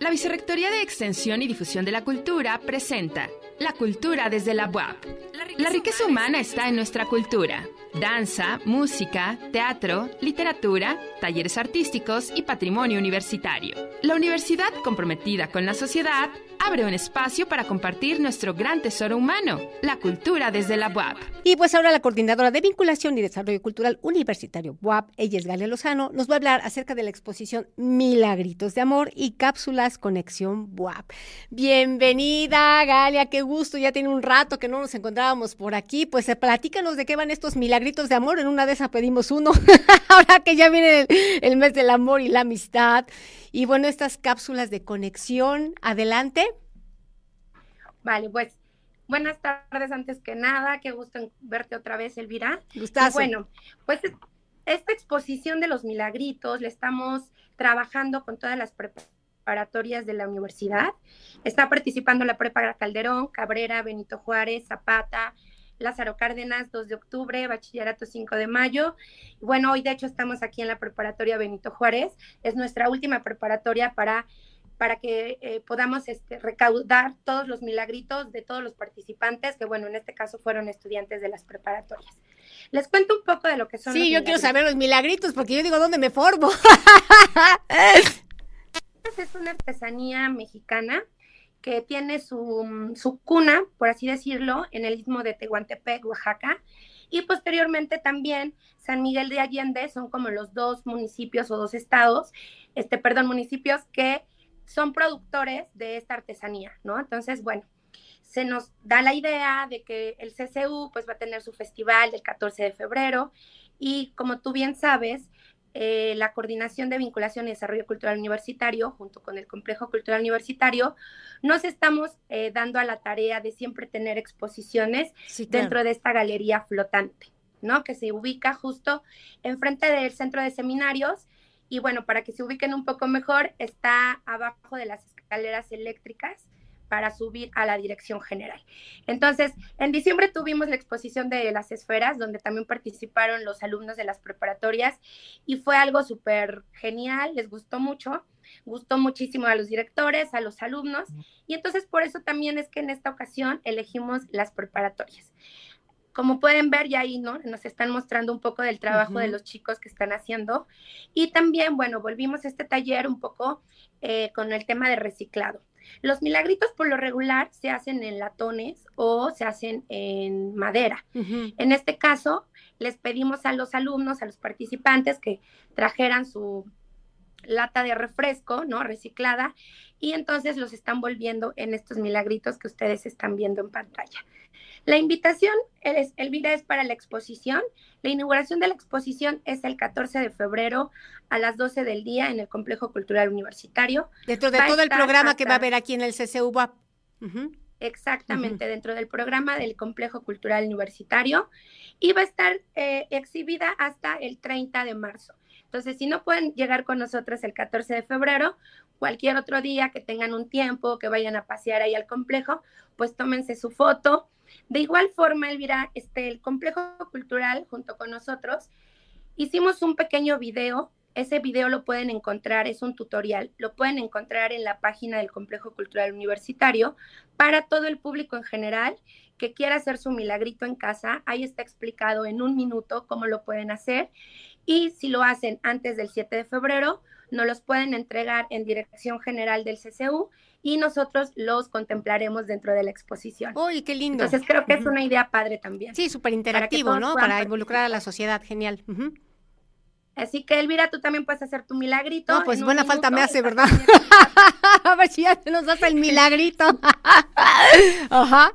La Vicerrectoría de Extensión y Difusión de la Cultura presenta La Cultura desde la UAP. La riqueza humana está en nuestra cultura. Danza, música, teatro, literatura, talleres artísticos y patrimonio universitario. La universidad comprometida con la sociedad abre un espacio para compartir nuestro gran tesoro humano, la cultura desde la UAP. Y pues ahora la coordinadora de vinculación y desarrollo cultural universitario UAP, ella es Galia Lozano, nos va a hablar acerca de la exposición Milagritos de Amor y Cápsulas Conexión UAP. Bienvenida Galia, qué gusto, ya tiene un rato que no nos encontrábamos por aquí, pues eh, platícanos de qué van estos milagritos de amor, en una de esas pedimos uno, ahora que ya viene el mes del amor y la amistad. Y bueno, estas cápsulas de conexión, adelante. Vale, pues buenas tardes antes que nada, qué gusto verte otra vez, Elvira. Gustazo. bueno, pues esta exposición de los milagritos la estamos trabajando con todas las preparatorias de la universidad. Está participando la Prepa Calderón, Cabrera, Benito Juárez, Zapata, Lázaro Cárdenas, 2 de octubre, Bachillerato 5 de mayo. Bueno, hoy de hecho estamos aquí en la preparatoria Benito Juárez. Es nuestra última preparatoria para para que eh, podamos este, recaudar todos los milagritos de todos los participantes, que bueno, en este caso fueron estudiantes de las preparatorias. Les cuento un poco de lo que son. Sí, yo quiero saber los milagritos, porque yo digo, ¿dónde me formo? es una artesanía mexicana que tiene su, su, cuna, por así decirlo, en el istmo de Tehuantepec, Oaxaca, y posteriormente también San Miguel de Allende, son como los dos municipios o dos estados, este, perdón, municipios que son productores de esta artesanía, ¿no? Entonces, bueno, se nos da la idea de que el CCU pues va a tener su festival del 14 de febrero y como tú bien sabes, eh, la Coordinación de Vinculación y Desarrollo Cultural Universitario, junto con el Complejo Cultural Universitario, nos estamos eh, dando a la tarea de siempre tener exposiciones dentro de esta galería flotante, ¿no? Que se ubica justo enfrente del centro de seminarios. Y bueno, para que se ubiquen un poco mejor, está abajo de las escaleras eléctricas para subir a la dirección general. Entonces, en diciembre tuvimos la exposición de las esferas, donde también participaron los alumnos de las preparatorias y fue algo súper genial, les gustó mucho, gustó muchísimo a los directores, a los alumnos, y entonces por eso también es que en esta ocasión elegimos las preparatorias como pueden ver ya ahí, ¿no? Nos están mostrando un poco del trabajo de los chicos que están haciendo. Y también, bueno, volvimos a este taller un poco eh, con el tema de reciclado. Los milagritos por lo regular se hacen en latones o se hacen en madera. En este caso, les pedimos a los alumnos, a los participantes que trajeran su lata de refresco, ¿no? Reciclada, y entonces los están volviendo en estos milagritos que ustedes están viendo en pantalla. La invitación, es, Elvira, es para la exposición. La inauguración de la exposición es el 14 de febrero a las 12 del día en el Complejo Cultural Universitario. Dentro de todo el programa que va a haber aquí en el CCU. Exactamente, dentro del programa del Complejo Cultural Universitario. Y va a estar eh, exhibida hasta el 30 de marzo. Entonces, si no pueden llegar con nosotros el 14 de febrero, cualquier otro día que tengan un tiempo, que vayan a pasear ahí al complejo, pues tómense su foto de igual forma, Elvira, este, el Complejo Cultural, junto con nosotros, hicimos un pequeño video. Ese video lo pueden encontrar, es un tutorial, lo pueden encontrar en la página del Complejo Cultural Universitario para todo el público en general que quiera hacer su milagrito en casa. Ahí está explicado en un minuto cómo lo pueden hacer. Y si lo hacen antes del 7 de febrero, nos los pueden entregar en dirección general del CCU y nosotros los contemplaremos dentro de la exposición. ¡Uy, qué lindo! Entonces creo que es una idea padre también. Sí, súper interactivo, ¿no? Para involucrar a la sociedad, genial. Así que Elvira, tú también puedes hacer tu milagrito. No, pues buena falta me hace, ¿verdad? a ver si ya te nos hace el milagrito. Ajá.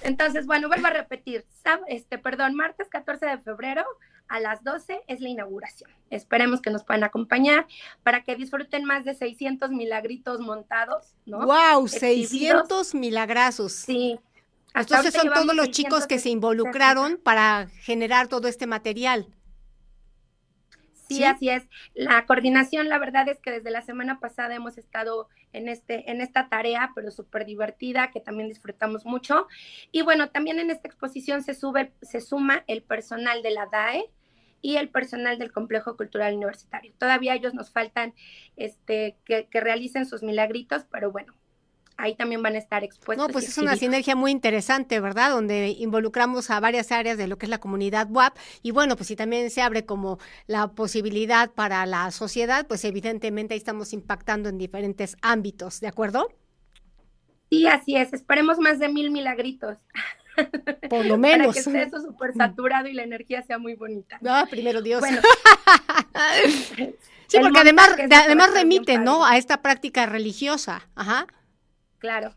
Entonces, bueno, vuelvo a repetir. Este, perdón, martes 14 de febrero a las 12 es la inauguración. Esperemos que nos puedan acompañar para que disfruten más de 600 milagritos montados, ¿no? ¡Wow! 600 milagrazos. Sí. Entonces son todos los chicos que se involucraron para generar todo este material. Sí, así es. La coordinación, la verdad es que desde la semana pasada hemos estado en, este, en esta tarea, pero súper divertida, que también disfrutamos mucho. Y bueno, también en esta exposición se, sube, se suma el personal de la DAE, y el personal del Complejo Cultural Universitario. Todavía ellos nos faltan este, que, que realicen sus milagritos, pero bueno, ahí también van a estar expuestos. No, pues es una sinergia muy interesante, ¿verdad? Donde involucramos a varias áreas de lo que es la comunidad WAP y bueno, pues si también se abre como la posibilidad para la sociedad, pues evidentemente ahí estamos impactando en diferentes ámbitos, ¿de acuerdo? Sí, así es. Esperemos más de mil milagritos. Por lo menos. Para que esté eso súper saturado y la energía sea muy bonita. No, primero Dios. Bueno. sí, porque además, además remite, ¿no? A esta práctica religiosa. Ajá. Claro.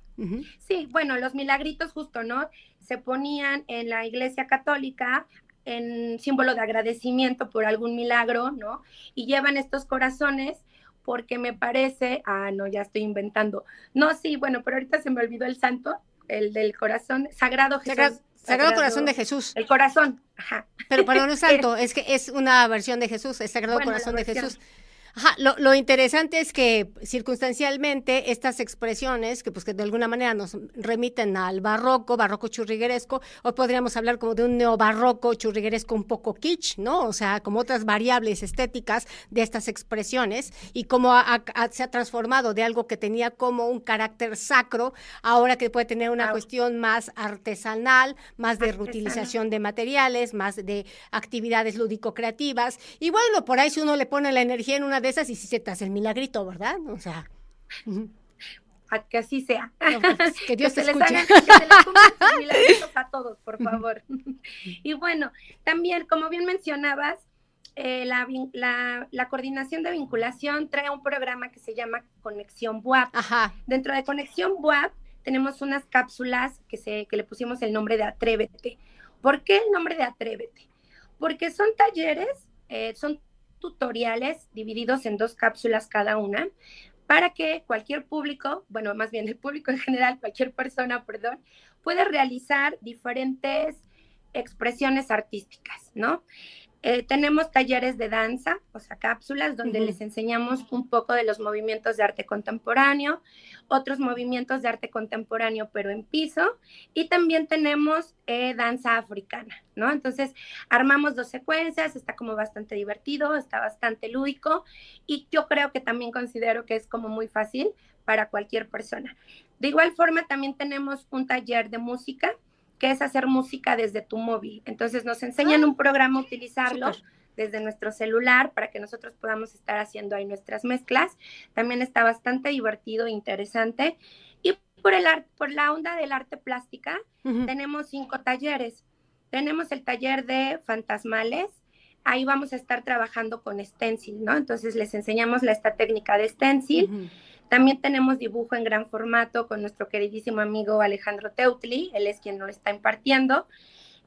Sí, bueno, los milagritos justo, ¿no? Se ponían en la iglesia católica en símbolo de agradecimiento por algún milagro, ¿no? Y llevan estos corazones porque me parece, ah, no, ya estoy inventando. No, sí, bueno, pero ahorita se me olvidó el santo, el del corazón, Sagrado Jesús. Sagrado, Corazón de Jesús. El corazón, ajá. Pero, pero no es santo, es que es una versión de Jesús, el Sagrado Corazón de Jesús. Ajá, lo, lo, interesante es que circunstancialmente estas expresiones, que pues que de alguna manera nos remiten al barroco, barroco churrigueresco, hoy podríamos hablar como de un neobarroco churrigueresco un poco kitsch, ¿no? O sea, como otras variables estéticas de estas expresiones y cómo se ha transformado de algo que tenía como un carácter sacro, ahora que puede tener una cuestión más artesanal, más de reutilización de materiales, más de actividades lúdico-creativas. Y bueno, por ahí si uno le pone la energía en una de esas y si se te hace el milagrito, ¿verdad? O sea. que así sea. Pues, que Dios te escuche. que se les cumplan a todos, por favor. y bueno, también, como bien mencionabas, eh, la, la, la, coordinación de vinculación trae un programa que se llama Conexión BUAP. Ajá. Dentro de Conexión BUAP tenemos unas cápsulas que, se, que le pusimos el nombre de Atrévete. ¿Por qué el nombre de Atrévete? Porque son talleres, eh, son tutoriales divididos en dos cápsulas cada una para que cualquier público, bueno, más bien el público en general, cualquier persona, perdón, pueda realizar diferentes expresiones artísticas, ¿no? Eh, tenemos talleres de danza, o sea, cápsulas, donde les enseñamos un poco de los movimientos de arte contemporáneo, otros movimientos de arte contemporáneo, pero en piso, y también tenemos eh, danza africana, ¿no? Entonces, armamos dos secuencias, está como bastante divertido, está bastante lúdico, y yo creo que también considero que es como muy fácil para cualquier persona. De igual forma, también tenemos un taller de música, que es hacer música desde tu móvil. Entonces nos enseñan ah, un programa a utilizarlo desde nuestro celular para que nosotros podamos estar haciendo ahí nuestras mezclas. También está bastante divertido e interesante. Y por, el por la onda del arte plástica, tenemos cinco talleres. Tenemos el taller de fantasmales, ahí vamos a estar trabajando con stencil, ¿no? Entonces les enseñamos la, esta técnica de stencil. También tenemos dibujo en gran formato con nuestro queridísimo amigo Alejandro Teutli, él es quien nos está impartiendo.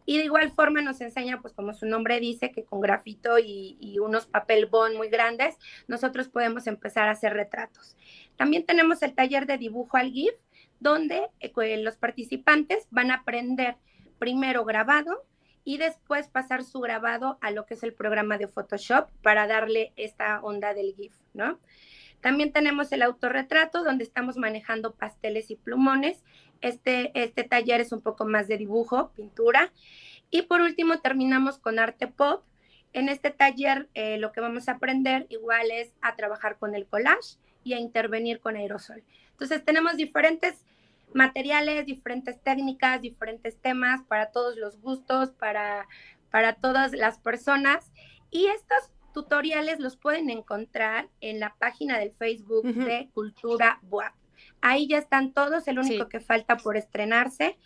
Y de igual forma nos enseña, pues como su nombre dice, que con grafito y, unos papel bond muy grandes, nosotros podemos empezar a hacer retratos. También tenemos el taller de dibujo al GIF, donde eh, los participantes van a aprender primero grabado y después pasar su grabado a lo que es el programa de Photoshop para darle esta onda del GIF, ¿no? También tenemos el autorretrato, donde estamos manejando pasteles y plumones. Este, este taller es un poco más de dibujo, pintura. Y por último, terminamos con arte pop. En este taller eh, lo que vamos a aprender igual es a trabajar con el collage y a intervenir con aerosol. Entonces tenemos diferentes materiales, diferentes técnicas, diferentes temas para todos los gustos, para, para todas las personas. Y estos tutoriales los pueden encontrar en la página del Facebook de Cultura WAP. Ahí ya están todos, el único que falta por estrenarse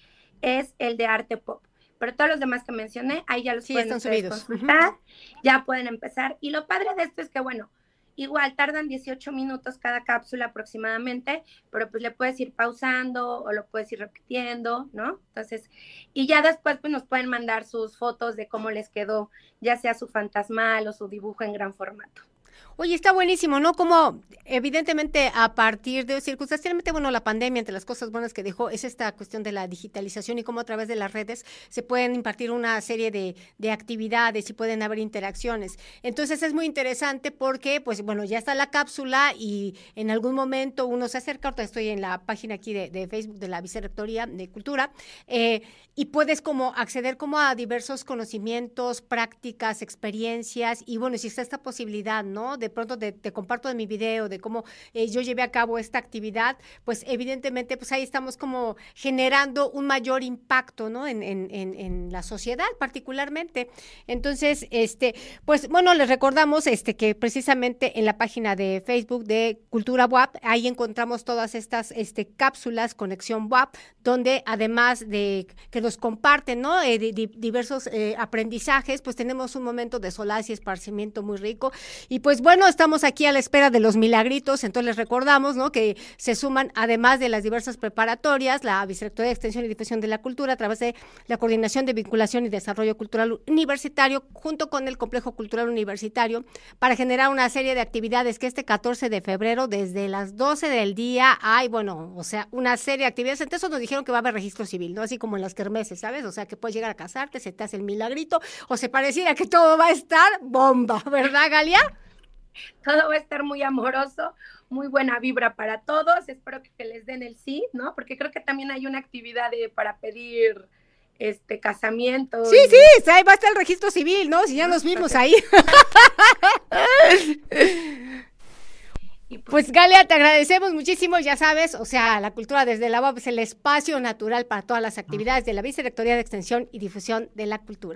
es el de arte pop. Pero todos los demás que mencioné, ahí ya los pueden consultar, ya pueden empezar. Y lo padre de esto es que, bueno, Igual tardan 18 minutos cada cápsula aproximadamente, pero pues le puedes ir pausando o lo puedes ir repitiendo, ¿no? Entonces, y ya después pues nos pueden mandar sus fotos de cómo les quedó, ya sea su fantasmal o su dibujo en gran formato. Oye, está buenísimo, ¿no? Como evidentemente a partir de circunstancias, bueno, la pandemia, entre las cosas buenas que dejó, es esta cuestión de la digitalización y cómo a través de las redes se pueden impartir una serie de, de actividades y pueden haber interacciones. Entonces es muy interesante porque, pues bueno, ya está la cápsula y en algún momento uno se acerca, ahorita estoy en la página aquí de, de Facebook de la Vicerrectoría de Cultura, eh, y puedes como acceder como a diversos conocimientos, prácticas, experiencias, y bueno, si está esta posibilidad, ¿no? De pronto te, comparto de mi video de cómo eh, yo llevé a cabo esta actividad, pues evidentemente, pues ahí estamos como generando un mayor impacto, ¿no? En, en, en, la sociedad particularmente. Entonces, este, pues bueno, les recordamos este que precisamente en la página de Facebook de Cultura WAP, ahí encontramos todas estas este, cápsulas, Conexión WAP, donde además de que nos comparten, ¿no? Eh, diversos eh, aprendizajes, pues tenemos un momento de solaz y esparcimiento muy rico. Y pues bueno, estamos aquí a la espera de los milagritos, entonces les recordamos. Que se suman, además de las diversas preparatorias, la Vicerrectoría de Extensión y Difusión de la Cultura, a través de la Coordinación de Vinculación y Desarrollo Cultural Universitario, junto con el Complejo Cultural Universitario, para generar una serie de actividades que este 14 de febrero, desde las 12 del día, hay, bueno, o sea, una serie de actividades. Entonces nos dijeron que va a haber registro civil, ¿no? Así como en las kermeses, ¿sabes? O sea, que puedes llegar a casarte, se te hace el milagrito, o se pareciera que todo va a estar bomba, ¿verdad, Galia? Todo va a estar muy amoroso, muy buena vibra para todos. Espero que les den el sí, ¿no? Porque creo que también hay una actividad de, para pedir este casamiento. Sí, sí, ahí va a estar el registro civil, ¿no? Si ya nos vimos ahí. Pues, pues Galia, te agradecemos muchísimo, ya sabes, o sea, la cultura desde la UAP es el espacio natural para todas las actividades de la Vicerrectoría de Extensión y Difusión de la Cultura.